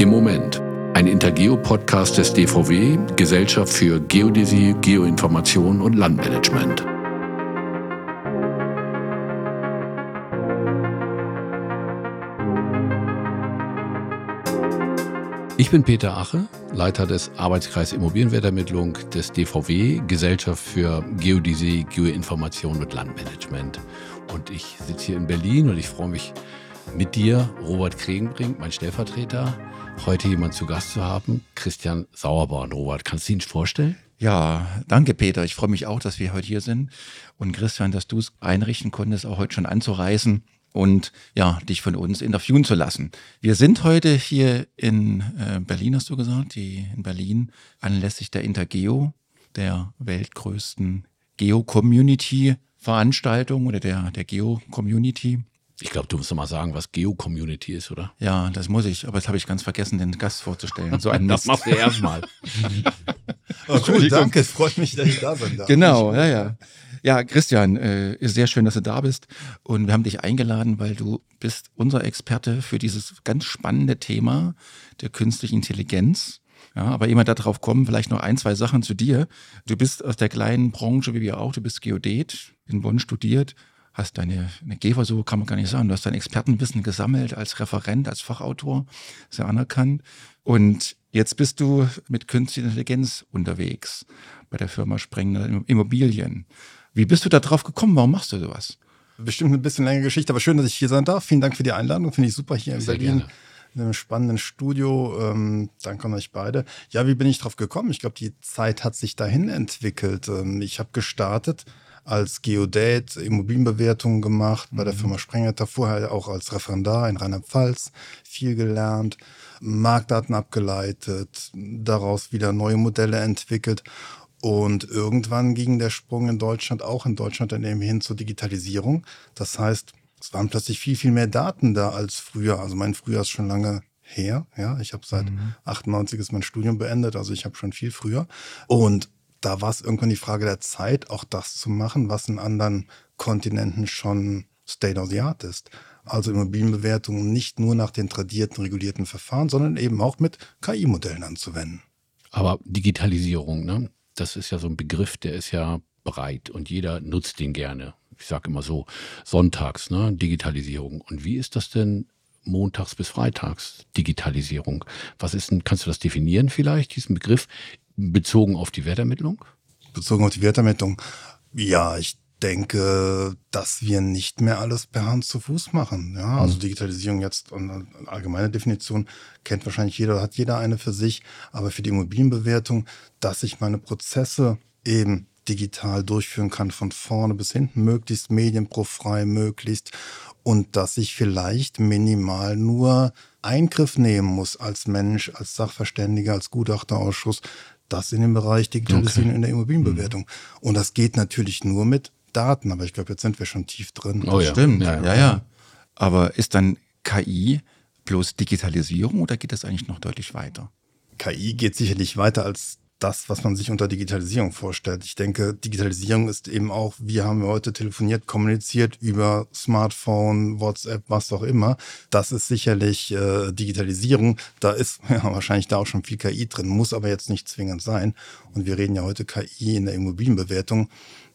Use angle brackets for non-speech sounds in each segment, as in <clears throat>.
Im Moment. Ein Intergeo-Podcast des DVW, Gesellschaft für Geodäsie, Geoinformation und Landmanagement. Ich bin Peter Ache, Leiter des Arbeitskreis Immobilienwertermittlung des DVW, Gesellschaft für Geodäsie, Geoinformation und Landmanagement. Und ich sitze hier in Berlin und ich freue mich mit dir, Robert Kregenbrink, mein Stellvertreter, heute jemand zu Gast zu haben, Christian Sauerborn. Robert, kannst du ihn vorstellen? Ja, danke Peter. Ich freue mich auch, dass wir heute hier sind. Und Christian, dass du es einrichten konntest, auch heute schon anzureisen und ja, dich von uns interviewen zu lassen. Wir sind heute hier in äh, Berlin, hast du gesagt, die in Berlin anlässlich der Intergeo, der weltgrößten Geo-Community-Veranstaltung oder der, der Geo-Community. Ich glaube, du musst doch mal sagen, was Geo-Community ist, oder? Ja, das muss ich, aber jetzt habe ich ganz vergessen, den Gast vorzustellen. So ein <laughs> das machst du erstmal. <laughs> oh, cool, danke, es freut mich, dass ich da bin. Darf. Genau, ja, ja. Ja, Christian, äh, ist sehr schön, dass du da bist. Und wir haben dich eingeladen, weil du bist unser Experte für dieses ganz spannende Thema der künstlichen Intelligenz. Ja, aber immer darauf kommen, vielleicht noch ein, zwei Sachen zu dir. Du bist aus der kleinen Branche wie wir auch, du bist Geodet, in Bonn studiert, hast deine eine so kann man gar nicht sagen, du hast dein Expertenwissen gesammelt als Referent, als Fachautor, sehr anerkannt. Und jetzt bist du mit künstlicher Intelligenz unterwegs bei der Firma Sprengner Immobilien. Wie bist du da drauf gekommen? Warum machst du sowas? Bestimmt ein bisschen längere Geschichte, aber schön, dass ich hier sein darf. Vielen Dank für die Einladung. Finde ich super hier in Sehr Berlin. Gerne. In einem spannenden Studio. Ähm, danke an euch beide. Ja, wie bin ich drauf gekommen? Ich glaube, die Zeit hat sich dahin entwickelt. Ähm, ich habe gestartet als Geodate Immobilienbewertungen gemacht bei der mhm. Firma Sprenger, vorher auch als Referendar in Rheinland-Pfalz viel gelernt, Marktdaten abgeleitet, daraus wieder neue Modelle entwickelt und irgendwann ging der Sprung in Deutschland, auch in Deutschland dann eben hin zur Digitalisierung. Das heißt, es waren plötzlich viel, viel mehr Daten da als früher. Also mein Frühjahr ist schon lange her. Ja, ich habe seit mhm. 98 ist mein Studium beendet, also ich habe schon viel früher. Und da war es irgendwann die Frage der Zeit, auch das zu machen, was in anderen Kontinenten schon State of the Art ist. Also Immobilienbewertungen nicht nur nach den tradierten, regulierten Verfahren, sondern eben auch mit KI-Modellen anzuwenden. Aber Digitalisierung, ne? das ist ja so ein Begriff, der ist ja breit und jeder nutzt den gerne. Ich sage immer so, sonntags, ne, Digitalisierung. Und wie ist das denn montags bis freitags, Digitalisierung? Was ist denn, kannst du das definieren vielleicht, diesen Begriff, bezogen auf die Wertermittlung? Bezogen auf die Wertermittlung. Ja, ich denke, dass wir nicht mehr alles per Hand zu Fuß machen. Ja, also mhm. Digitalisierung jetzt und eine allgemeine Definition kennt wahrscheinlich jeder, hat jeder eine für sich. Aber für die Immobilienbewertung, dass ich meine Prozesse eben digital durchführen kann, von vorne bis hinten, möglichst medienprofrei, möglichst und dass ich vielleicht minimal nur Eingriff nehmen muss als Mensch, als Sachverständiger, als Gutachterausschuss, das in dem Bereich Digitalisierung okay. in der Immobilienbewertung. Mhm. Und das geht natürlich nur mit Daten, aber ich glaube, jetzt sind wir schon tief drin. Oh ja. Stimmt, ja, ja, ja. Aber ist dann KI bloß Digitalisierung oder geht das eigentlich noch deutlich weiter? KI geht sicherlich weiter als das, was man sich unter Digitalisierung vorstellt. Ich denke, Digitalisierung ist eben auch, wie haben wir heute telefoniert, kommuniziert über Smartphone, WhatsApp, was auch immer. Das ist sicherlich äh, Digitalisierung. Da ist <laughs> ja, wahrscheinlich da auch schon viel KI drin, muss aber jetzt nicht zwingend sein. Und wir reden ja heute KI in der Immobilienbewertung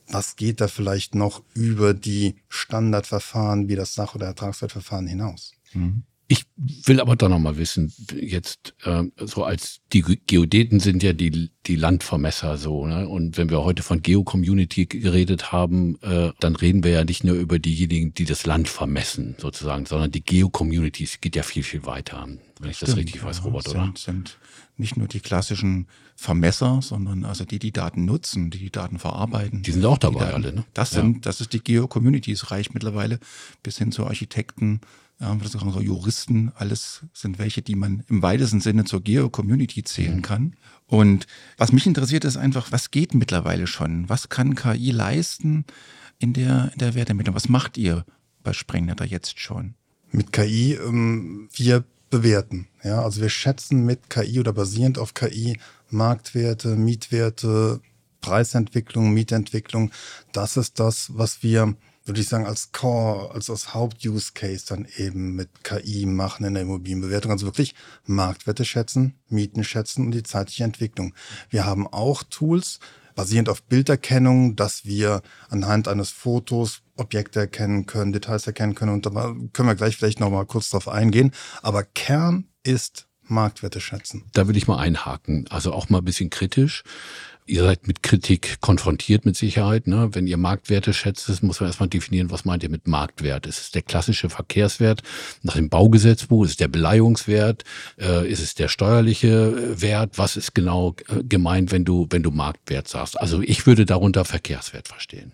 was geht da vielleicht noch über die Standardverfahren wie das Sach- oder Ertragswertverfahren hinaus? Mhm. Ich will aber doch noch mal wissen, jetzt äh, so als die Geodeten sind ja die, die Landvermesser so, ne? Und wenn wir heute von Geo-Community geredet haben, äh, dann reden wir ja nicht nur über diejenigen, die das Land vermessen, sozusagen, sondern die Geo-Communities geht ja viel, viel weiter, wenn ich Stimmt, das richtig weiß, Robert, sind, oder? Sind nicht nur die klassischen Vermesser, sondern also die, die Daten nutzen, die die Daten verarbeiten. Die sind auch dabei Daten, alle, ne? Das sind, ja. das ist die Geo-Community, es reicht mittlerweile bis hin zu Architekten, ja, so Juristen, alles sind welche, die man im weitesten Sinne zur Geo-Community zählen mhm. kann. Und was mich interessiert, ist einfach, was geht mittlerweile schon? Was kann KI leisten in der, in der Wertermittlung? Was macht ihr bei Sprengnetter jetzt schon? Mit KI, ähm, wir bewerten. Ja, also wir schätzen mit KI oder basierend auf KI Marktwerte, Mietwerte, Preisentwicklung, Mietentwicklung. Das ist das, was wir würde ich sagen, als Core, als als Haupt-Use-Case dann eben mit KI machen in der Immobilienbewertung. Also wirklich Marktwerte schätzen, Mieten schätzen und die zeitliche Entwicklung. Wir haben auch Tools, basierend auf Bilderkennung, dass wir anhand eines Fotos Objekte erkennen können, Details erkennen können. Und da können wir gleich vielleicht noch mal kurz drauf eingehen. Aber Kern ist Marktwerte schätzen. Da würde ich mal einhaken. Also auch mal ein bisschen kritisch. Ihr seid mit Kritik konfrontiert mit Sicherheit. Ne? Wenn ihr Marktwerte schätzt, muss man erstmal definieren, was meint ihr mit Marktwert? Ist es der klassische Verkehrswert nach dem Baugesetzbuch? Ist es der Beleihungswert? Äh, ist es der steuerliche äh, Wert? Was ist genau äh, gemeint, wenn du, wenn du Marktwert sagst? Also ich würde darunter Verkehrswert verstehen.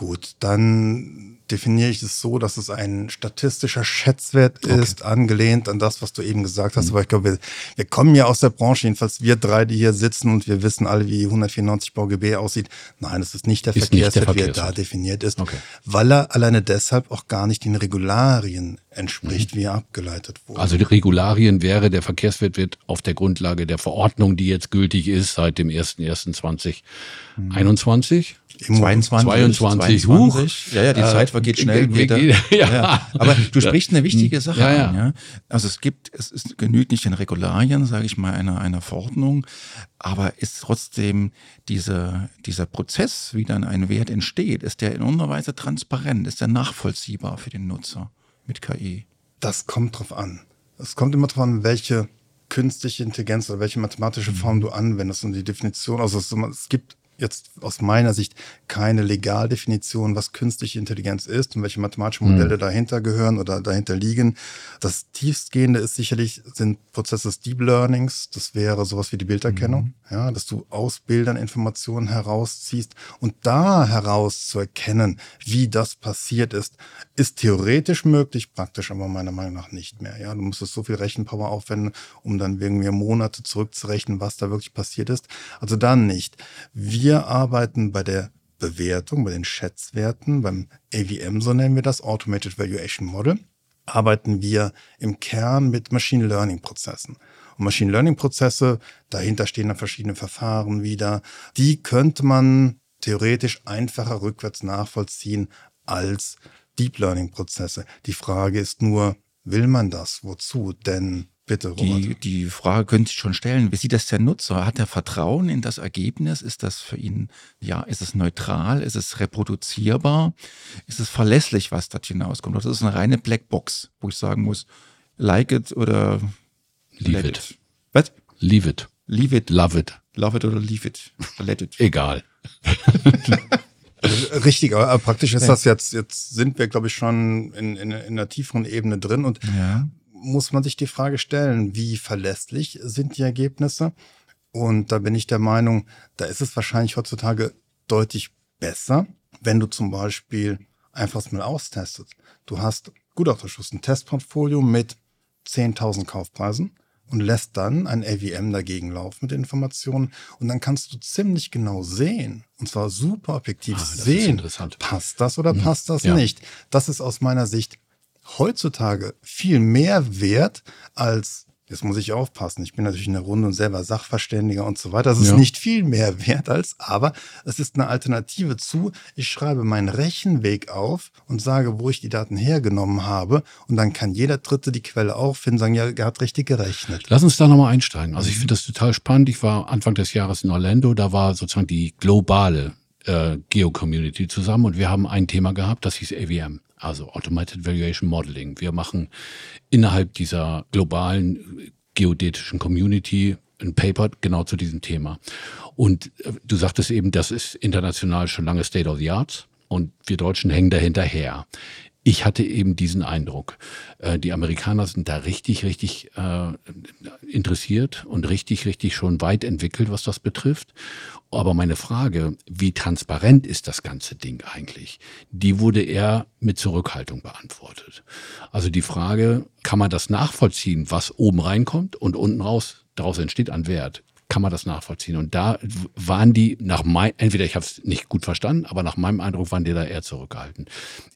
Gut, dann definiere ich es so, dass es ein statistischer Schätzwert ist, okay. angelehnt an das, was du eben gesagt hast. Mhm. Aber ich glaube, wir, wir, kommen ja aus der Branche, jedenfalls wir drei, die hier sitzen und wir wissen alle, wie 194 BauGB aussieht. Nein, es ist nicht der ist Verkehrswert, nicht der wie er da definiert ist, okay. weil er alleine deshalb auch gar nicht den Regularien entspricht, wie er abgeleitet wurde. Also die Regularien wäre, der Verkehrswert wird auf der Grundlage der Verordnung, die jetzt gültig ist, seit dem 01.01.2021, mhm. 22, 22, 22. Ja, ja, die äh, Zeit vergeht schnell. Geht, <laughs> ja. ja. Aber du sprichst eine wichtige hm. Sache ja, ja. an. Ja? Also es gibt, es ist, genügt nicht den Regularien, sage ich mal, einer, einer Verordnung, aber ist trotzdem diese, dieser Prozess, wie dann ein Wert entsteht, ist der in irgendeiner Weise transparent, ist der nachvollziehbar für den Nutzer mit KI? Das kommt drauf an. Es kommt immer drauf an, welche künstliche Intelligenz oder welche mathematische Form mhm. du anwendest und die Definition. Also es, es gibt jetzt aus meiner Sicht keine Legaldefinition, was künstliche Intelligenz ist und welche mathematischen Modelle mhm. dahinter gehören oder dahinter liegen. Das tiefstgehende ist sicherlich, sind Prozesse des Deep Learnings. Das wäre sowas wie die Bilderkennung, mhm. ja, dass du aus Bildern Informationen herausziehst und da heraus zu erkennen, wie das passiert ist, ist theoretisch möglich, praktisch aber meiner Meinung nach nicht mehr. Ja, du musstest so viel Rechenpower aufwenden, um dann irgendwie Monate zurückzurechnen, was da wirklich passiert ist. Also dann nicht. Wir wir arbeiten bei der Bewertung, bei den Schätzwerten, beim AVM, so nennen wir das, Automated Valuation Model, arbeiten wir im Kern mit Machine Learning Prozessen. Und Machine Learning Prozesse, dahinter stehen dann verschiedene Verfahren wieder, die könnte man theoretisch einfacher rückwärts nachvollziehen als Deep Learning Prozesse. Die Frage ist nur, will man das? Wozu? Denn Bitte, Robert. Die, die Frage könnte ich schon stellen. Wie sieht das der Nutzer? Hat er Vertrauen in das Ergebnis? Ist das für ihn, ja, ist es neutral? Ist es reproduzierbar? Ist es verlässlich, was dort hinauskommt? Oder ist es eine reine Blackbox, wo ich sagen muss, like it oder leave it. it. Was? Leave it. Leave it. Love it. Love it oder leave it. Let it. <laughs> Egal. <laughs> Richtig, aber praktisch ist das jetzt, jetzt sind wir, glaube ich, schon in, in, in einer tieferen Ebene drin und ja muss man sich die Frage stellen, wie verlässlich sind die Ergebnisse? Und da bin ich der Meinung, da ist es wahrscheinlich heutzutage deutlich besser, wenn du zum Beispiel einfach mal austestest. Du hast Gutachterschuss, ein Testportfolio mit 10.000 Kaufpreisen und lässt dann ein AVM dagegen laufen mit Informationen und dann kannst du ziemlich genau sehen, und zwar super objektiv ah, sehen, passt das oder mhm. passt das ja. nicht. Das ist aus meiner Sicht heutzutage viel mehr wert als Jetzt muss ich aufpassen. Ich bin natürlich in der Runde und selber Sachverständiger und so weiter. Das ist ja. nicht viel mehr <laughs> wert als, aber es ist eine Alternative zu, ich schreibe meinen Rechenweg auf und sage, wo ich die Daten hergenommen habe. Und dann kann jeder Dritte die Quelle auffinden, sagen, ja, er hat richtig gerechnet. Lass uns da nochmal einsteigen. Also ich finde das total spannend. Ich war Anfang des Jahres in Orlando. Da war sozusagen die globale äh, Geo-Community zusammen und wir haben ein Thema gehabt, das hieß AVM also Automated Valuation Modeling. Wir machen innerhalb dieser globalen geodätischen Community ein Paper genau zu diesem Thema. Und äh, du sagtest eben, das ist international schon lange State of the Art und wir Deutschen hängen dahinterher. Ich hatte eben diesen Eindruck. Äh, die Amerikaner sind da richtig, richtig äh, interessiert und richtig, richtig schon weit entwickelt, was das betrifft. Aber meine Frage, wie transparent ist das ganze Ding eigentlich? Die wurde eher mit Zurückhaltung beantwortet. Also die Frage, kann man das nachvollziehen, was oben reinkommt und unten raus daraus entsteht an Wert? Kann man das nachvollziehen? Und da waren die nach mein, entweder ich habe es nicht gut verstanden, aber nach meinem Eindruck waren die da eher zurückgehalten.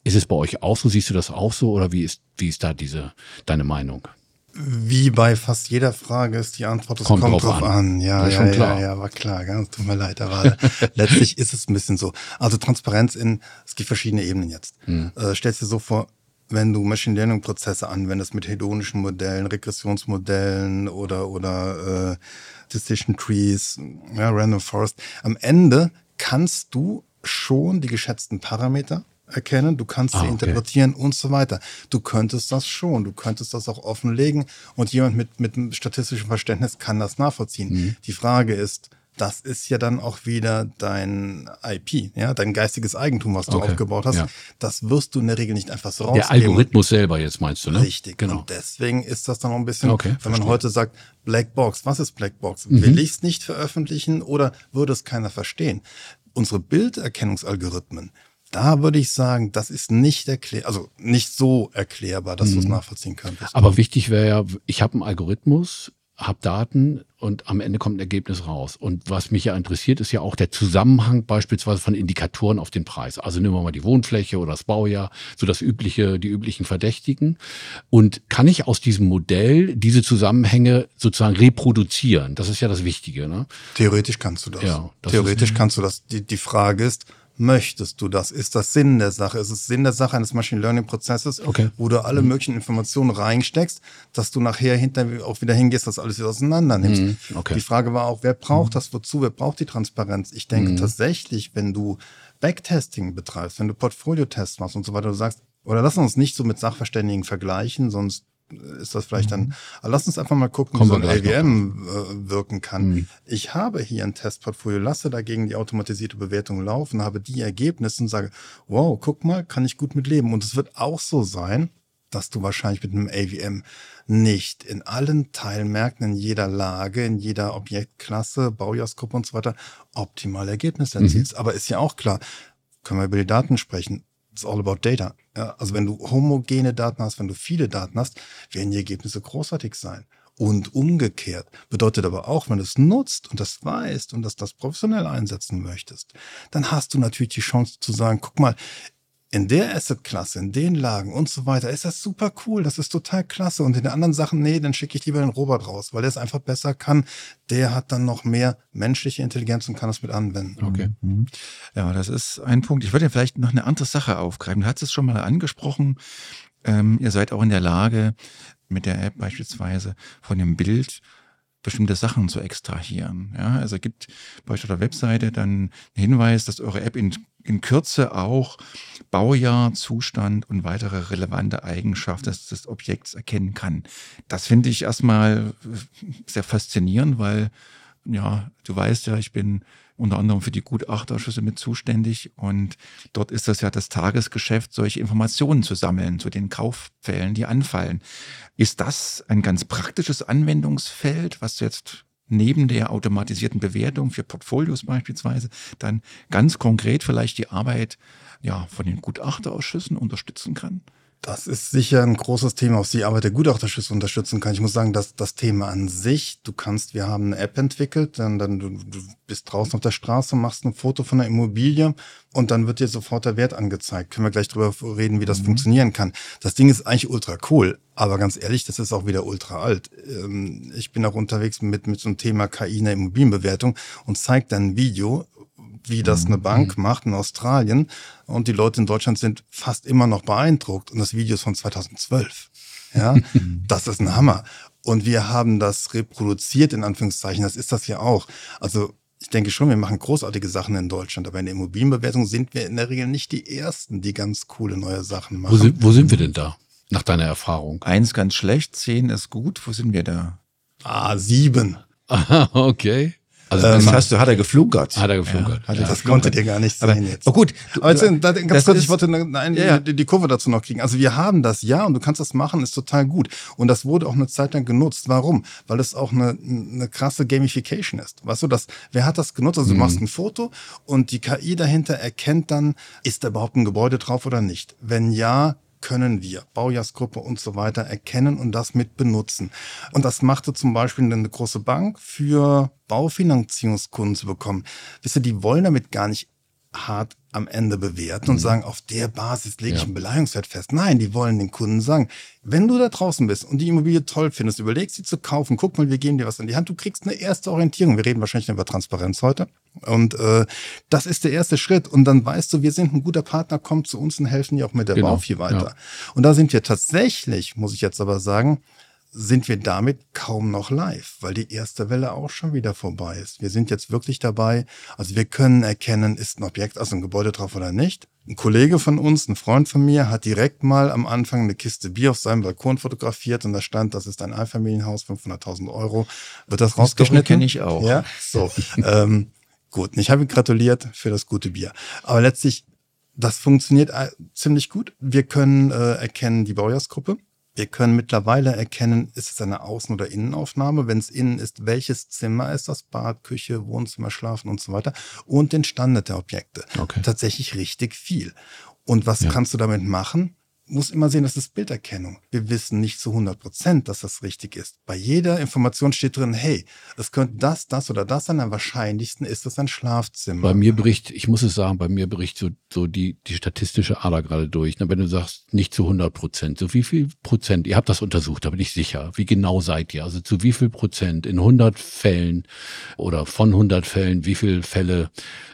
Ist es bei euch auch so? Siehst du das auch so oder wie ist wie ist da diese deine Meinung? Wie bei fast jeder Frage ist die Antwort, es kommt, kommt, drauf, drauf an. an. Ja, ja, ja, ja, war klar. Ganz tut mir leid, aber <laughs> letztlich ist es ein bisschen so. Also Transparenz in, es gibt verschiedene Ebenen jetzt. Mhm. Äh, stellst dir so vor, wenn du Machine Learning Prozesse anwendest mit hedonischen Modellen, Regressionsmodellen oder, oder äh, Decision Trees, ja, Random Forest, am Ende kannst du schon die geschätzten Parameter erkennen, du kannst ah, sie okay. interpretieren und so weiter. Du könntest das schon, du könntest das auch offenlegen und jemand mit, mit statistischem Verständnis kann das nachvollziehen. Mhm. Die Frage ist, das ist ja dann auch wieder dein IP, ja, dein geistiges Eigentum, was du okay. aufgebaut hast. Ja. Das wirst du in der Regel nicht einfach so rausgeben. Der Algorithmus selber jetzt meinst du, ne? Richtig. Genau. Und deswegen ist das dann auch ein bisschen, okay, wenn verstehe. man heute sagt, Black Box, was ist Black Box? Mhm. Will ich es nicht veröffentlichen oder würde es keiner verstehen? Unsere Bilderkennungsalgorithmen, da würde ich sagen, das ist nicht erklär, also nicht so erklärbar, dass mhm. du es nachvollziehen könntest. Aber wichtig wäre ja, ich habe einen Algorithmus, habe Daten und am Ende kommt ein Ergebnis raus. Und was mich ja interessiert, ist ja auch der Zusammenhang beispielsweise von Indikatoren auf den Preis. Also nehmen wir mal die Wohnfläche oder das Baujahr, so das übliche, die üblichen Verdächtigen. Und kann ich aus diesem Modell diese Zusammenhänge sozusagen reproduzieren? Das ist ja das Wichtige. Ne? Theoretisch kannst du das. Ja, das Theoretisch kannst du das. Die, die Frage ist, möchtest du das? Ist das Sinn der Sache? Ist es Sinn der Sache eines Machine Learning Prozesses, okay. wo du alle mhm. möglichen Informationen reinsteckst, dass du nachher hinter auch wieder hingehst, das alles wieder auseinander nimmst? Mhm. Okay. Die Frage war auch, wer braucht mhm. das wozu? Wer braucht die Transparenz? Ich denke mhm. tatsächlich, wenn du Backtesting betreibst, wenn du Portfolio-Tests machst und so weiter, du sagst, oder lass uns nicht so mit Sachverständigen vergleichen, sonst ist das vielleicht dann. Mhm. Aber lass uns einfach mal gucken, Kommen wie so ein LWM äh, wirken kann. Mhm. Ich habe hier ein Testportfolio, lasse dagegen die automatisierte Bewertung laufen, habe die Ergebnisse und sage, wow, guck mal, kann ich gut mit leben. Und es wird auch so sein, dass du wahrscheinlich mit einem AVM nicht in allen Teilmärkten, in jeder Lage, in jeder Objektklasse, Baujahrsgruppe und so weiter optimale Ergebnisse erzielst. Mhm. Aber ist ja auch klar, können wir über die Daten sprechen. It's all about data. Ja, also wenn du homogene Daten hast, wenn du viele Daten hast, werden die Ergebnisse großartig sein. Und umgekehrt bedeutet aber auch, wenn du es nutzt und das weißt und dass das professionell einsetzen möchtest, dann hast du natürlich die Chance zu sagen, guck mal, in der Assetklasse, in den Lagen und so weiter, ist das super cool, das ist total klasse. Und in den anderen Sachen, nee, dann schicke ich lieber den Robert raus, weil der es einfach besser kann. Der hat dann noch mehr menschliche Intelligenz und kann es mit anwenden. Okay. Mhm. Ja, das ist ein Punkt. Ich würde vielleicht noch eine andere Sache aufgreifen. Du hast es schon mal angesprochen. Ähm, ihr seid auch in der Lage, mit der App beispielsweise von dem Bild bestimmte Sachen zu extrahieren. Ja, also gibt bei euch auf der Webseite dann einen Hinweis, dass eure App in, in Kürze auch Baujahr, Zustand und weitere relevante Eigenschaften des, des Objekts erkennen kann. Das finde ich erstmal sehr faszinierend, weil ja, du weißt ja, ich bin unter anderem für die Gutachterschüsse mit zuständig. Und dort ist das ja das Tagesgeschäft, solche Informationen zu sammeln zu den Kauffällen, die anfallen. Ist das ein ganz praktisches Anwendungsfeld, was jetzt neben der automatisierten Bewertung für Portfolios beispielsweise dann ganz konkret vielleicht die Arbeit ja, von den Gutachterausschüssen unterstützen kann? Das ist sicher ein großes Thema, was die Arbeit der Gutachterschüsse unterstützen kann. Ich muss sagen, dass das Thema an sich, du kannst, wir haben eine App entwickelt, dann, dann du, du bist draußen auf der Straße, machst ein Foto von der Immobilie und dann wird dir sofort der Wert angezeigt. Können wir gleich drüber reden, wie das mhm. funktionieren kann. Das Ding ist eigentlich ultra cool, aber ganz ehrlich, das ist auch wieder ultra alt. Ähm, ich bin auch unterwegs mit, mit so einem Thema KI in der Immobilienbewertung und zeigt dann ein Video, wie das eine mhm. Bank macht in Australien. Und die Leute in Deutschland sind fast immer noch beeindruckt. Und das Video ist von 2012. Ja, <laughs> das ist ein Hammer. Und wir haben das reproduziert, in Anführungszeichen. Das ist das ja auch. Also, ich denke schon, wir machen großartige Sachen in Deutschland, aber in der Immobilienbewertung sind wir in der Regel nicht die Ersten, die ganz coole neue Sachen machen. Wo sind, wo sind wir denn da, nach deiner Erfahrung? Eins ganz schlecht, zehn ist gut. Wo sind wir da? Ah, sieben. Ah, <laughs> okay. Also das ähm, hast du, hat er geflunkert. Hat er geflunkert. Ja, ja. Das konntet ihr gar nicht sehen aber, jetzt. Oh gut. Du, aber jetzt, da, ganz kurz, ich wollte eine, ja. die, die, Kurve dazu noch kriegen. Also wir haben das ja und du kannst das machen, ist total gut. Und das wurde auch eine Zeit lang genutzt. Warum? Weil es auch eine, eine krasse Gamification ist. Weißt du, das, wer hat das genutzt? Also du mhm. machst ein Foto und die KI dahinter erkennt dann, ist da überhaupt ein Gebäude drauf oder nicht? Wenn ja, können wir, Baujahrsgruppe und so weiter, erkennen und das mit benutzen. Und das machte zum Beispiel eine große Bank für Baufinanzierungskunden zu bekommen. Wisst ihr, die wollen damit gar nicht hart am Ende bewerten und mhm. sagen, auf der Basis lege ich einen Beleihungswert fest. Nein, die wollen den Kunden sagen, wenn du da draußen bist und die Immobilie toll findest, überlegst sie zu kaufen, guck mal, wir geben dir was in die Hand, du kriegst eine erste Orientierung. Wir reden wahrscheinlich über Transparenz heute. Und äh, das ist der erste Schritt. Und dann weißt du, wir sind ein guter Partner, kommt zu uns und helfen dir auch mit der genau. Bau weiter. Ja. Und da sind wir tatsächlich, muss ich jetzt aber sagen, sind wir damit kaum noch live, weil die erste Welle auch schon wieder vorbei ist. Wir sind jetzt wirklich dabei, also wir können erkennen, ist ein Objekt, also ein Gebäude drauf oder nicht. Ein Kollege von uns, ein Freund von mir, hat direkt mal am Anfang eine Kiste Bier auf seinem Balkon fotografiert und da stand, das ist ein Einfamilienhaus, 500.000 Euro. Wird das rausgeschnitten? kenne ich auch. Ja, so. ähm, gut, ich habe ihn gratuliert für das gute Bier. Aber letztlich, das funktioniert äh, ziemlich gut. Wir können äh, erkennen die Baujahrsgruppe. Wir können mittlerweile erkennen, ist es eine Außen- oder Innenaufnahme. Wenn es innen ist, welches Zimmer ist das? Bad, Küche, Wohnzimmer, Schlafen und so weiter. Und den Standard der Objekte. Okay. Tatsächlich richtig viel. Und was ja. kannst du damit machen? Muss immer sehen, das ist Bilderkennung. Wir wissen nicht zu 100 Prozent, dass das richtig ist. Bei jeder Information steht drin, hey, es könnte das, das oder das sein. Am wahrscheinlichsten ist es ein Schlafzimmer. Bei mir bricht, ich muss es sagen, bei mir bricht so, so die, die statistische Ader gerade durch. Wenn du sagst, nicht zu 100 Prozent, so wie viel Prozent, ihr habt das untersucht, da bin ich sicher. Wie genau seid ihr? Also zu wie viel Prozent in 100 Fällen oder von 100 Fällen, wie viele Fälle,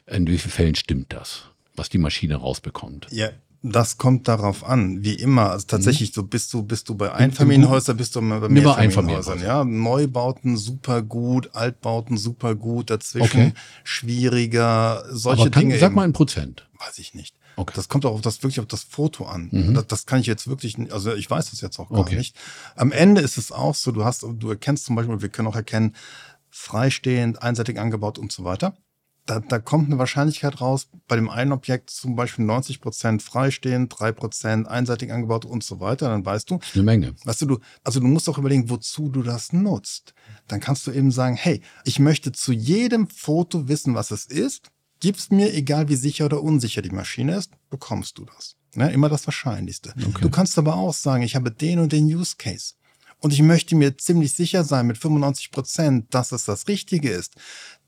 in wie vielen Fällen stimmt das? was die Maschine rausbekommt. Ja, das kommt darauf an, wie immer. Also tatsächlich, mhm. so bist du, bist du bei Einfamilienhäusern, bist du bei Mehrfamilienhäusern. Ja, Neubauten super gut, Altbauten super gut, dazwischen okay. schwieriger, solche kann, Dinge. Sag mal ein Prozent. Weiß ich nicht. Okay. Das kommt auch auf das, wirklich auf das Foto an. Mhm. Das, das, kann ich jetzt wirklich, also ich weiß das jetzt auch gar okay. nicht. Am Ende ist es auch so, du hast, du erkennst zum Beispiel, wir können auch erkennen, freistehend, einseitig angebaut und so weiter da, da kommt eine Wahrscheinlichkeit raus, bei dem einen Objekt zum Beispiel 90 Prozent freistehend, drei Prozent einseitig angebaut und so weiter, dann weißt du. Eine Menge. Weißt du, du, also du musst auch überlegen, wozu du das nutzt. Dann kannst du eben sagen, hey, ich möchte zu jedem Foto wissen, was es ist. Gib's mir, egal wie sicher oder unsicher die Maschine ist, bekommst du das. Ne? Immer das Wahrscheinlichste. Okay. Du kannst aber auch sagen, ich habe den und den Use Case und ich möchte mir ziemlich sicher sein mit 95 Prozent, dass es das Richtige ist,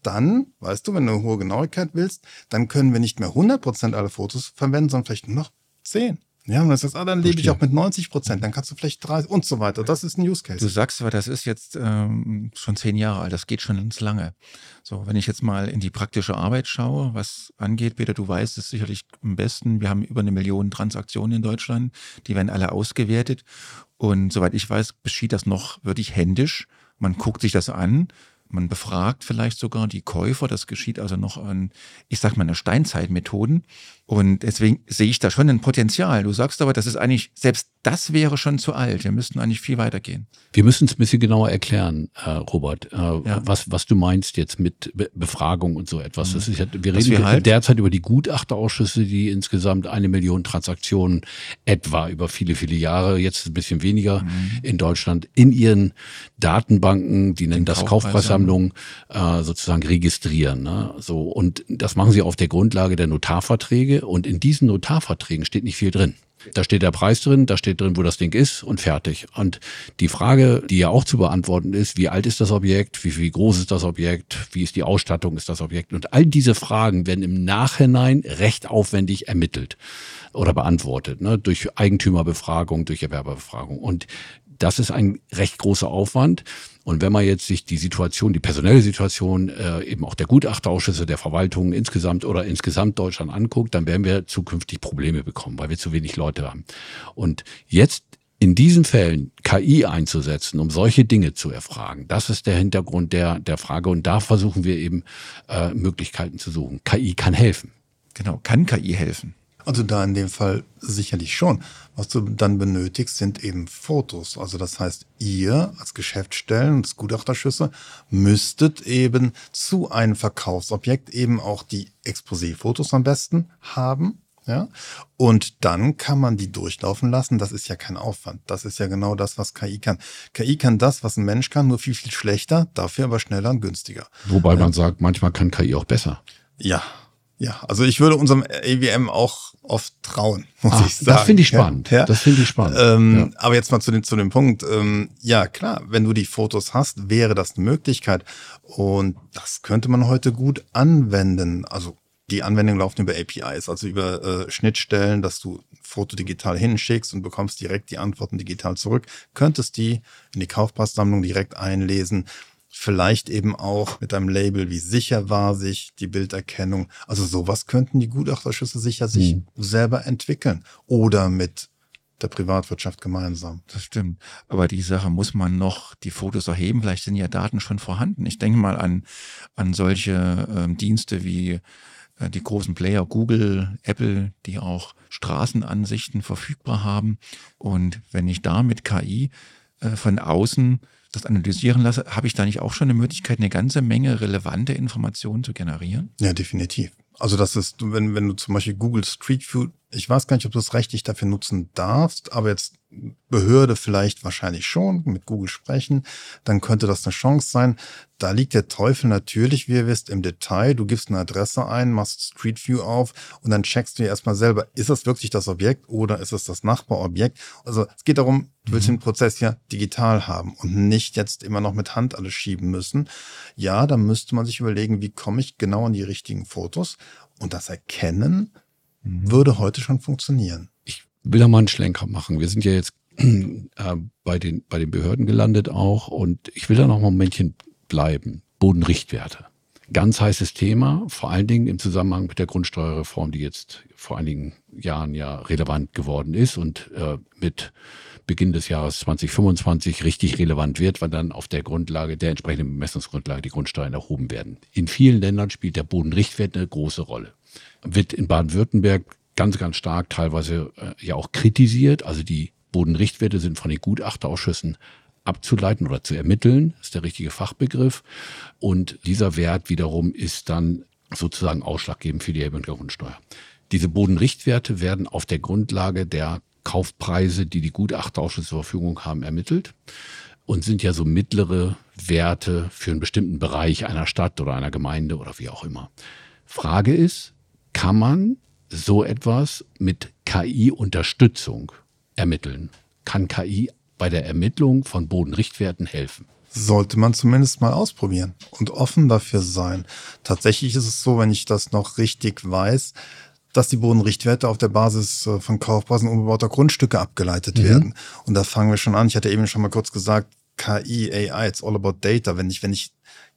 dann, weißt du, wenn du eine hohe Genauigkeit willst, dann können wir nicht mehr 100 Prozent aller Fotos verwenden, sondern vielleicht nur noch 10. Ja, und das ist, ah, dann lebe ich auch mit 90 Prozent, dann kannst du vielleicht 30 und so weiter. Das ist ein Use Case. Du sagst aber, das ist jetzt ähm, schon zehn Jahre alt, das geht schon ins Lange. So, wenn ich jetzt mal in die praktische Arbeit schaue, was angeht, Peter, du weißt es sicherlich am besten, wir haben über eine Million Transaktionen in Deutschland, die werden alle ausgewertet und soweit ich weiß, geschieht das noch wirklich händisch. Man guckt sich das an man befragt vielleicht sogar die Käufer. Das geschieht also noch an, ich sag mal, Steinzeitmethoden. Und deswegen sehe ich da schon ein Potenzial. Du sagst aber, das ist eigentlich, selbst das wäre schon zu alt. Wir müssten eigentlich viel weiter gehen. Wir müssen es ein bisschen genauer erklären, äh, Robert, äh, ja. was, was du meinst jetzt mit Be Befragung und so etwas. Mhm. Das ist, wir reden wir halt derzeit über die Gutachterausschüsse, die insgesamt eine Million Transaktionen etwa über viele, viele Jahre, jetzt ein bisschen weniger mhm. in Deutschland, in ihren Datenbanken, die nennen Den das Kaufpreissammlung, äh, sozusagen registrieren. Ne? So, und das machen sie auf der Grundlage der Notarverträge und in diesen Notarverträgen steht nicht viel drin. Da steht der Preis drin, da steht drin, wo das Ding ist und fertig. Und die Frage, die ja auch zu beantworten ist, wie alt ist das Objekt, wie, wie groß ist das Objekt, wie ist die Ausstattung, ist das Objekt? Und all diese Fragen werden im Nachhinein recht aufwendig ermittelt oder beantwortet, ne? durch Eigentümerbefragung, durch Erwerberbefragung. Und das ist ein recht großer Aufwand. Und wenn man jetzt sich die Situation, die personelle Situation äh, eben auch der Gutachterausschüsse der Verwaltung insgesamt oder insgesamt Deutschland anguckt, dann werden wir zukünftig Probleme bekommen, weil wir zu wenig Leute haben. Und jetzt in diesen Fällen KI einzusetzen, um solche Dinge zu erfragen, das ist der Hintergrund der, der Frage. Und da versuchen wir eben äh, Möglichkeiten zu suchen. KI kann helfen. Genau, kann KI helfen? Also da in dem Fall sicherlich schon. Was du dann benötigst, sind eben Fotos. Also das heißt, ihr als Geschäftsstellen und Gutachterschüsse müsstet eben zu einem Verkaufsobjekt eben auch die Exposé-Fotos am besten haben. Ja, und dann kann man die durchlaufen lassen. Das ist ja kein Aufwand. Das ist ja genau das, was KI kann. KI kann das, was ein Mensch kann, nur viel, viel schlechter, dafür aber schneller und günstiger. Wobei man sagt, manchmal kann KI auch besser. Ja, ja, also ich würde unserem AWM auch oft trauen, <laughs> muss Ach, ich sagen. Das finde ich spannend. Ja, Das finde ich spannend. Ähm, ja. Aber jetzt mal zu dem, zu dem Punkt. Ähm, ja, klar, wenn du die Fotos hast, wäre das eine Möglichkeit. Und das könnte man heute gut anwenden. Also die Anwendungen laufen über APIs, also über äh, Schnittstellen, dass du ein Foto digital hinschickst und bekommst direkt die Antworten digital zurück. Könntest die in die Kaufpasssammlung direkt einlesen. Vielleicht eben auch mit einem Label wie sicher war sich die Bilderkennung. Also sowas könnten die Gutachterschüsse sicher sich mhm. selber entwickeln. Oder mit der Privatwirtschaft gemeinsam. Das stimmt. Aber die Sache muss man noch die Fotos erheben. Vielleicht sind ja Daten schon vorhanden. Ich denke mal an, an solche äh, Dienste wie äh, die großen Player Google, Apple, die auch Straßenansichten verfügbar haben. Und wenn ich da mit KI von außen das analysieren lasse, habe ich da nicht auch schon eine Möglichkeit, eine ganze Menge relevante Informationen zu generieren? Ja, definitiv. Also das ist, wenn, wenn du zum Beispiel Google Street View, ich weiß gar nicht, ob du es rechtlich dafür nutzen darfst, aber jetzt Behörde vielleicht wahrscheinlich schon, mit Google sprechen, dann könnte das eine Chance sein. Da liegt der Teufel natürlich, wie ihr wisst, im Detail. Du gibst eine Adresse ein, machst Street View auf und dann checkst du erstmal selber, ist das wirklich das Objekt oder ist es das Nachbarobjekt? Also es geht darum, du willst mhm. den Prozess ja digital haben und nicht jetzt immer noch mit Hand alles schieben müssen. Ja, da müsste man sich überlegen, wie komme ich genau an die richtigen Fotos und das Erkennen würde heute schon funktionieren. Ich will da mal einen Schlenker machen. Wir sind ja jetzt <clears throat> äh, bei, den, bei den Behörden gelandet auch und ich will da noch mal ein Momentchen bleiben. Bodenrichtwerte. Ganz heißes Thema, vor allen Dingen im Zusammenhang mit der Grundsteuerreform, die jetzt vor einigen Jahren ja relevant geworden ist und äh, mit Beginn des Jahres 2025 richtig relevant wird, weil dann auf der Grundlage, der entsprechenden Bemessungsgrundlage die Grundsteuern erhoben werden. In vielen Ländern spielt der Bodenrichtwert eine große Rolle. Wird in Baden-Württemberg ganz, ganz stark teilweise äh, ja auch kritisiert. Also die Bodenrichtwerte sind von den Gutachterausschüssen abzuleiten oder zu ermitteln, ist der richtige Fachbegriff. Und dieser Wert wiederum ist dann sozusagen ausschlaggebend für die Erhebung der Grundsteuer. Diese Bodenrichtwerte werden auf der Grundlage der Kaufpreise, die die Gutachterausschüsse zur Verfügung haben, ermittelt und sind ja so mittlere Werte für einen bestimmten Bereich einer Stadt oder einer Gemeinde oder wie auch immer. Frage ist, kann man so etwas mit KI-Unterstützung ermitteln? Kann KI bei der Ermittlung von Bodenrichtwerten helfen? Sollte man zumindest mal ausprobieren und offen dafür sein. Tatsächlich ist es so, wenn ich das noch richtig weiß, dass die Bodenrichtwerte auf der Basis äh, von Kaufpreisen unbebauter Grundstücke abgeleitet mhm. werden. Und da fangen wir schon an. Ich hatte eben schon mal kurz gesagt, KI, AI, it's all about data. Wenn ich, wenn ich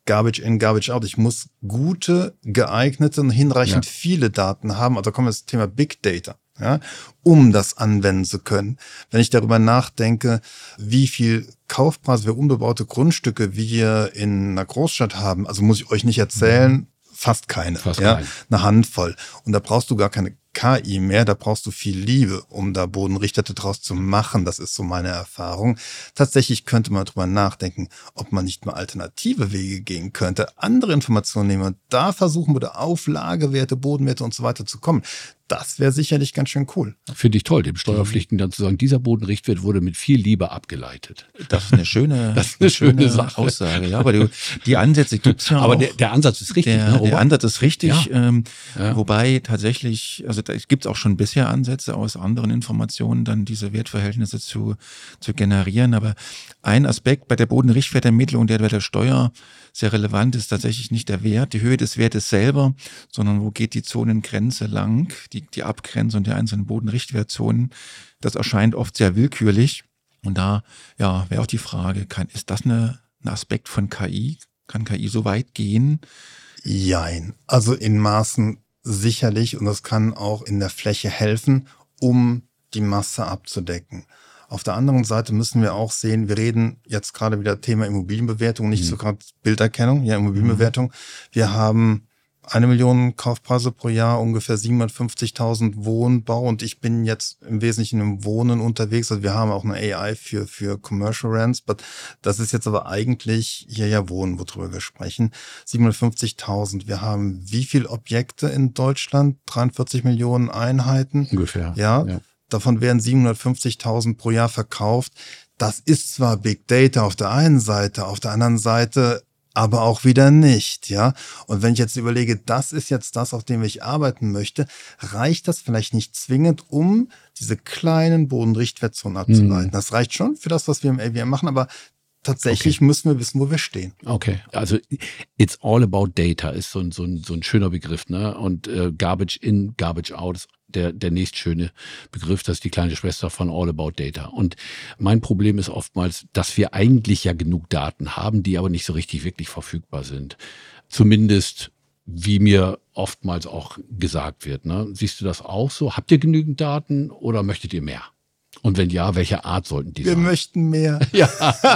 Garbage in, Garbage out. Ich muss gute, geeignete und hinreichend ja. viele Daten haben. Also kommen wir das Thema Big Data. Ja, um das anwenden zu können. Wenn ich darüber nachdenke, wie viel Kaufpreis für unbebaute Grundstücke wir in einer Großstadt haben, also muss ich euch nicht erzählen, mhm. fast keine, fast ja, keine. eine Handvoll. Und da brauchst du gar keine KI mehr, da brauchst du viel Liebe, um da Bodenrichterte draus zu machen. Das ist so meine Erfahrung. Tatsächlich könnte man drüber nachdenken, ob man nicht mal alternative Wege gehen könnte, andere Informationen nehmen und da versuchen würde, Auflagewerte, Bodenwerte und so weiter zu kommen. Das wäre sicherlich ganz schön cool. Finde ich toll, dem Steuerpflichten dann zu sagen, dieser Bodenrichtwert wurde mit viel Liebe abgeleitet. Das ist eine schöne, <laughs> das ist eine, schöne, schöne Sache. Aussage. Ja, aber du, die Ansätze gibt's ja Aber auch. Der, der Ansatz ist richtig. Der, ne, der Ansatz ist richtig. Ja. Ähm, ja. Wobei tatsächlich, also da gibt auch schon bisher Ansätze aus anderen Informationen, dann diese Wertverhältnisse zu, zu generieren. Aber ein Aspekt bei der Bodenrichtwertermittlung, der bei der Steuer sehr relevant ist, tatsächlich nicht der Wert, die Höhe des Wertes selber, sondern wo geht die Zonengrenze lang, die, die Abgrenzung der einzelnen Bodenrichtwertzonen. Das erscheint oft sehr willkürlich. Und da ja, wäre auch die Frage, kann, ist das eine, ein Aspekt von KI? Kann KI so weit gehen? Jein. Also in Maßen sicherlich und das kann auch in der Fläche helfen, um die Masse abzudecken. Auf der anderen Seite müssen wir auch sehen, wir reden jetzt gerade wieder Thema Immobilienbewertung, nicht mhm. so gerade Bilderkennung, ja, Immobilienbewertung. Wir haben eine Million Kaufpreise pro Jahr, ungefähr 750.000 Wohnbau und ich bin jetzt im Wesentlichen im Wohnen unterwegs. Also wir haben auch eine AI für, für Commercial Rents, but das ist jetzt aber eigentlich hier ja Wohnen, worüber wir sprechen. 750.000. Wir haben wie viele Objekte in Deutschland? 43 Millionen Einheiten. Ungefähr. Ja. ja. Davon werden 750.000 pro Jahr verkauft. Das ist zwar Big Data auf der einen Seite, auf der anderen Seite aber auch wieder nicht, ja. Und wenn ich jetzt überlege, das ist jetzt das, auf dem ich arbeiten möchte, reicht das vielleicht nicht zwingend, um diese kleinen Bodenrichtwertzonen abzuleiten. Mhm. Das reicht schon für das, was wir im AVM machen, aber tatsächlich okay. müssen wir wissen, wo wir stehen. Okay, also it's all about data ist so ein, so ein, so ein schöner Begriff, ne? Und äh, Garbage in, Garbage out ist der, der nächstschöne Begriff, das ist die kleine Schwester von All About Data. Und mein Problem ist oftmals, dass wir eigentlich ja genug Daten haben, die aber nicht so richtig wirklich verfügbar sind. Zumindest wie mir oftmals auch gesagt wird. Ne? Siehst du das auch so? Habt ihr genügend Daten oder möchtet ihr mehr? Und wenn ja, welche Art sollten die Wir sein? Wir möchten mehr. <laughs> ja.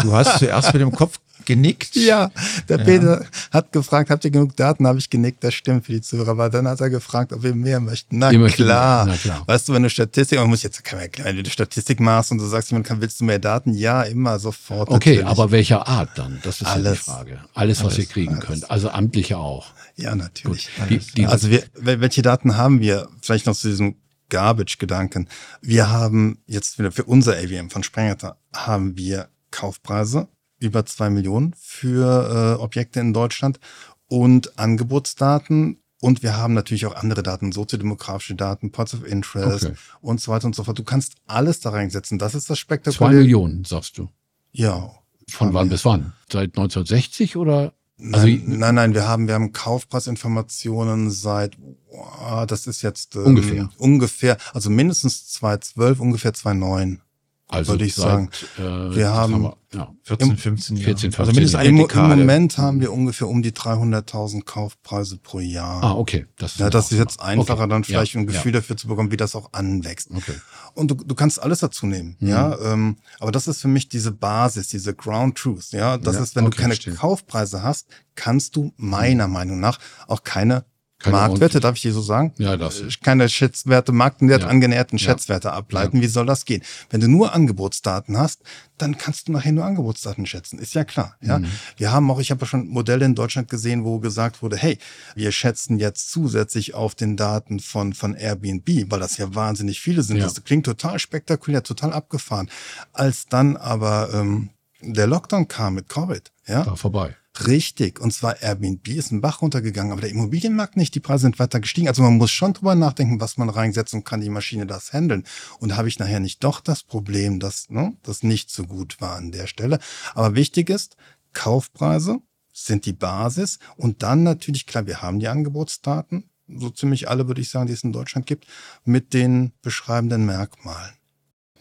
Du hast zuerst mit dem Kopf genickt. Ja, der ja. Peter hat gefragt, habt ihr genug Daten? Habe ich genickt, das stimmt für die Zuhörer. Aber dann hat er gefragt, ob wir mehr möchten. Na, klar. Mehr. Na klar. Weißt du, wenn du Statistik, man muss jetzt, kann man erklären, wenn du Statistik machst und du sagst, man kann, willst du mehr Daten? Ja, immer sofort. Okay, natürlich. aber welcher Art dann? Das ist Alles. die Frage. Alles, was Alles. ihr kriegen Alles. könnt. Also amtliche auch. Ja, natürlich. Die, die, also wir, welche Daten haben wir? Vielleicht noch zu diesem Garbage-Gedanken. Wir haben jetzt wieder für unser AVM von Sprengerte haben wir Kaufpreise über zwei Millionen für äh, Objekte in Deutschland und Angebotsdaten. Und wir haben natürlich auch andere Daten, soziodemografische Daten, Points of Interest okay. und so weiter und so fort. Du kannst alles da reinsetzen. Das ist das Spektakuläre. Zwei Millionen, sagst du. Ja. Von wann bis wann? Seit 1960 oder? Also nein, nein, nein, wir haben, wir haben Kaufpreisinformationen seit, oh, das ist jetzt ähm, ungefähr, ungefähr, also mindestens 2012, ungefähr 2009. Also würde ich seit, sagen. Äh, wir haben, haben wir, ja, 14, 15 Jahre. 14, 15 also mindestens Im, Im Moment haben wir ungefähr um die 300.000 Kaufpreise pro Jahr. Ah, okay. Das ist, ja, das ist jetzt einfacher, okay. dann vielleicht ja, ein Gefühl ja. dafür zu bekommen, wie das auch anwächst. Okay. Und du, du kannst alles dazu nehmen, mhm. ja. Ähm, aber das ist für mich diese Basis, diese Ground Truth, ja. Das ist, wenn okay, du keine verstehe. Kaufpreise hast, kannst du meiner mhm. Meinung nach auch keine keine Marktwerte, darf ich dir so sagen? Ja, das. Äh, keine Schätzwerte, Marktwert ja. angenäherten Schätzwerte ja. ableiten. Ja. Wie soll das gehen? Wenn du nur Angebotsdaten hast, dann kannst du nachher nur Angebotsdaten schätzen. Ist ja klar. Ja, mhm. wir haben auch, ich habe ja schon Modelle in Deutschland gesehen, wo gesagt wurde, hey, wir schätzen jetzt zusätzlich auf den Daten von von Airbnb, weil das ja wahnsinnig viele sind. Das klingt total spektakulär, total abgefahren. Als dann aber ähm, der Lockdown kam mit Covid, ja, war vorbei Richtig. Und zwar Airbnb ist ein Bach runtergegangen, aber der Immobilienmarkt nicht. Die Preise sind weiter gestiegen. Also man muss schon drüber nachdenken, was man reinsetzt und kann die Maschine das handeln. Und habe ich nachher nicht doch das Problem, dass ne, das nicht so gut war an der Stelle. Aber wichtig ist, Kaufpreise sind die Basis. Und dann natürlich, klar, wir haben die Angebotsdaten, so ziemlich alle, würde ich sagen, die es in Deutschland gibt, mit den beschreibenden Merkmalen.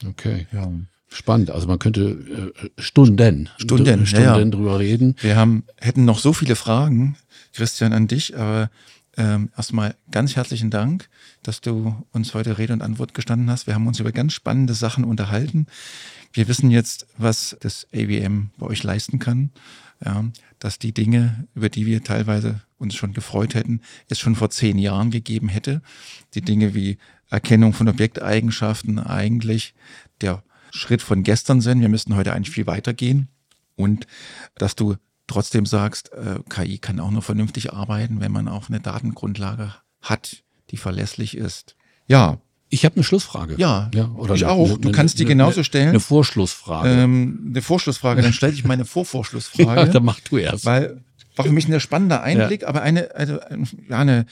Okay, ja. Spannend. Also man könnte äh, Stunden, Stunden, Stunden ja, drüber reden. Wir haben, hätten noch so viele Fragen, Christian, an dich, aber ähm, erstmal ganz herzlichen Dank, dass du uns heute Rede und Antwort gestanden hast. Wir haben uns über ganz spannende Sachen unterhalten. Wir wissen jetzt, was das AWM bei euch leisten kann. Ja, dass die Dinge, über die wir teilweise uns schon gefreut hätten, es schon vor zehn Jahren gegeben hätte. Die Dinge wie Erkennung von Objekteigenschaften eigentlich der Schritt von gestern sind. Wir müssten heute eigentlich viel weiter gehen. Und dass du trotzdem sagst, äh, KI kann auch nur vernünftig arbeiten, wenn man auch eine Datengrundlage hat, die verlässlich ist. Ja. Ich habe eine Schlussfrage. Ja, ja oder ich eine, auch. Du eine, kannst die genauso stellen. Eine Vorschlussfrage. Ähm, eine Vorschlussfrage. Dann stelle ich meine Vorvorschlussfrage. <laughs> ja, dann mach du erst. Weil war für mich ein spannender Einblick, ja. aber eine, also, ja, eine,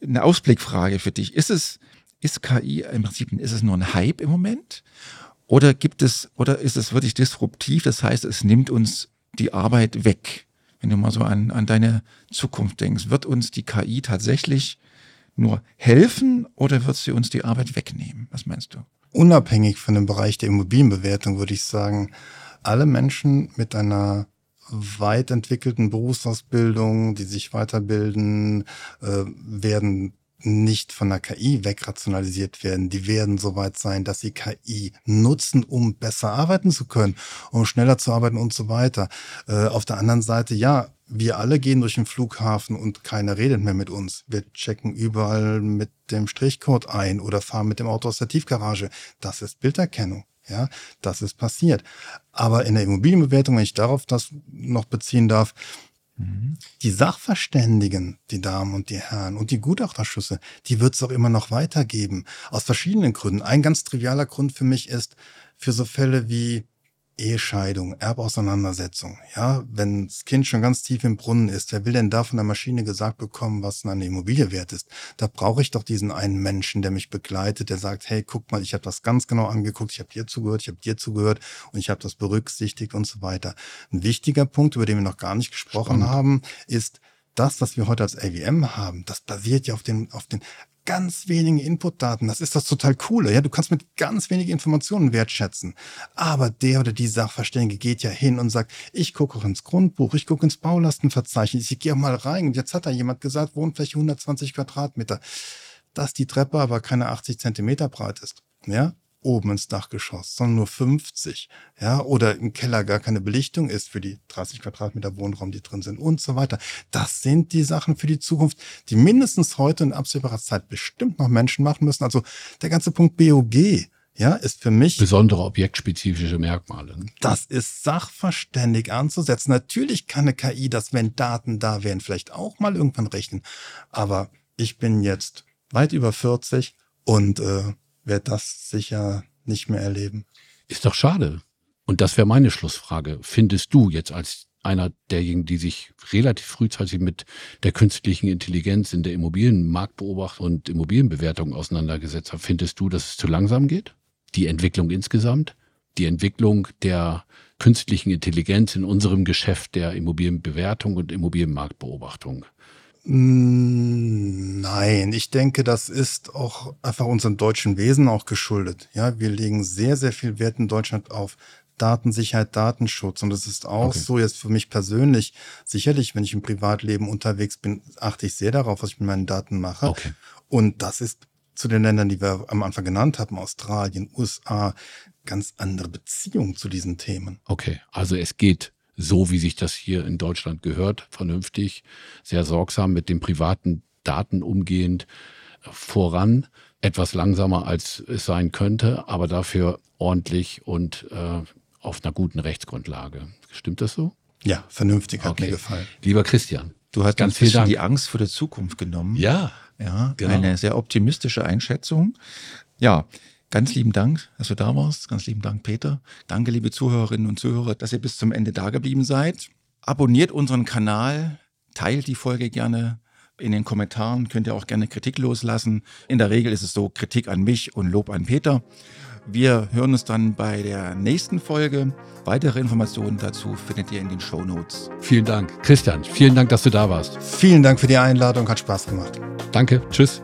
eine Ausblickfrage für dich. Ist es, ist KI im Prinzip, ist es nur ein Hype im Moment? Oder gibt es, oder ist es wirklich disruptiv? Das heißt, es nimmt uns die Arbeit weg. Wenn du mal so an, an deine Zukunft denkst, wird uns die KI tatsächlich nur helfen oder wird sie uns die Arbeit wegnehmen? Was meinst du? Unabhängig von dem Bereich der Immobilienbewertung würde ich sagen, alle Menschen mit einer weit entwickelten Berufsausbildung, die sich weiterbilden, äh, werden nicht von der KI wegrationalisiert werden. Die werden soweit sein, dass sie KI nutzen, um besser arbeiten zu können, um schneller zu arbeiten und so weiter. Äh, auf der anderen Seite, ja, wir alle gehen durch den Flughafen und keiner redet mehr mit uns. Wir checken überall mit dem Strichcode ein oder fahren mit dem Auto aus der Tiefgarage. Das ist Bilderkennung. Ja, das ist passiert. Aber in der Immobilienbewertung, wenn ich darauf das noch beziehen darf, die Sachverständigen, die Damen und die Herren und die Gutachterschüsse, die wird es auch immer noch weitergeben. Aus verschiedenen Gründen. Ein ganz trivialer Grund für mich ist, für so Fälle wie Ehescheidung, Erbauseinandersetzung. Ja, wenn das Kind schon ganz tief im Brunnen ist, wer will denn da von der Maschine gesagt bekommen, was eine Immobilie wert ist? Da brauche ich doch diesen einen Menschen, der mich begleitet, der sagt, hey, guck mal, ich habe das ganz genau angeguckt, ich habe dir zugehört, ich habe dir zugehört und ich habe das berücksichtigt und so weiter. Ein wichtiger Punkt, über den wir noch gar nicht gesprochen Spannend. haben, ist, das, was wir heute als AVM haben, das basiert ja auf den, auf den ganz wenigen Inputdaten. Das ist das total coole. Ja, du kannst mit ganz wenigen Informationen wertschätzen. Aber der oder die Sachverständige geht ja hin und sagt, ich gucke auch ins Grundbuch, ich gucke ins Baulastenverzeichnis, ich gehe auch mal rein. Und jetzt hat da jemand gesagt, Wohnfläche 120 Quadratmeter. Dass die Treppe aber keine 80 Zentimeter breit ist. Ja, oben ins Dachgeschoss, sondern nur 50. Ja, oder im Keller gar keine Belichtung ist für die 30 Quadratmeter Wohnraum, die drin sind und so weiter. Das sind die Sachen für die Zukunft, die mindestens heute in absehbarer Zeit bestimmt noch Menschen machen müssen. Also der ganze Punkt BOG, ja, ist für mich. Besondere objektspezifische Merkmale. Ne? Das ist sachverständig anzusetzen. Natürlich kann eine KI das, wenn Daten da wären, vielleicht auch mal irgendwann rechnen. Aber ich bin jetzt weit über 40 und äh, wird das sicher nicht mehr erleben. Ist doch schade. Und das wäre meine Schlussfrage. Findest du jetzt als einer derjenigen, die sich relativ frühzeitig mit der künstlichen Intelligenz in der Immobilienmarktbeobachtung und Immobilienbewertung auseinandergesetzt hat, findest du, dass es zu langsam geht? Die Entwicklung insgesamt? Die Entwicklung der künstlichen Intelligenz in unserem Geschäft der Immobilienbewertung und Immobilienmarktbeobachtung? Nein, ich denke, das ist auch einfach unserem deutschen Wesen auch geschuldet. Ja, wir legen sehr, sehr viel Wert in Deutschland auf Datensicherheit, Datenschutz. Und es ist auch okay. so jetzt für mich persönlich, sicherlich, wenn ich im Privatleben unterwegs bin, achte ich sehr darauf, was ich mit meinen Daten mache. Okay. Und das ist zu den Ländern, die wir am Anfang genannt haben, Australien, USA, ganz andere Beziehungen zu diesen Themen. Okay, also es geht so, wie sich das hier in Deutschland gehört, vernünftig, sehr sorgsam mit den privaten Daten umgehend voran. Etwas langsamer, als es sein könnte, aber dafür ordentlich und äh, auf einer guten Rechtsgrundlage. Stimmt das so? Ja, vernünftig hat okay. mir gefallen. Lieber Christian, du hast ganz viel die Angst vor der Zukunft genommen. Ja, ja, genau. eine sehr optimistische Einschätzung. Ja, Ganz lieben Dank, dass du da warst. Ganz lieben Dank, Peter. Danke, liebe Zuhörerinnen und Zuhörer, dass ihr bis zum Ende da geblieben seid. Abonniert unseren Kanal, teilt die Folge gerne. In den Kommentaren könnt ihr auch gerne Kritik loslassen. In der Regel ist es so Kritik an mich und Lob an Peter. Wir hören uns dann bei der nächsten Folge. Weitere Informationen dazu findet ihr in den Show Notes. Vielen Dank. Christian, vielen Dank, dass du da warst. Vielen Dank für die Einladung, hat Spaß gemacht. Danke, tschüss.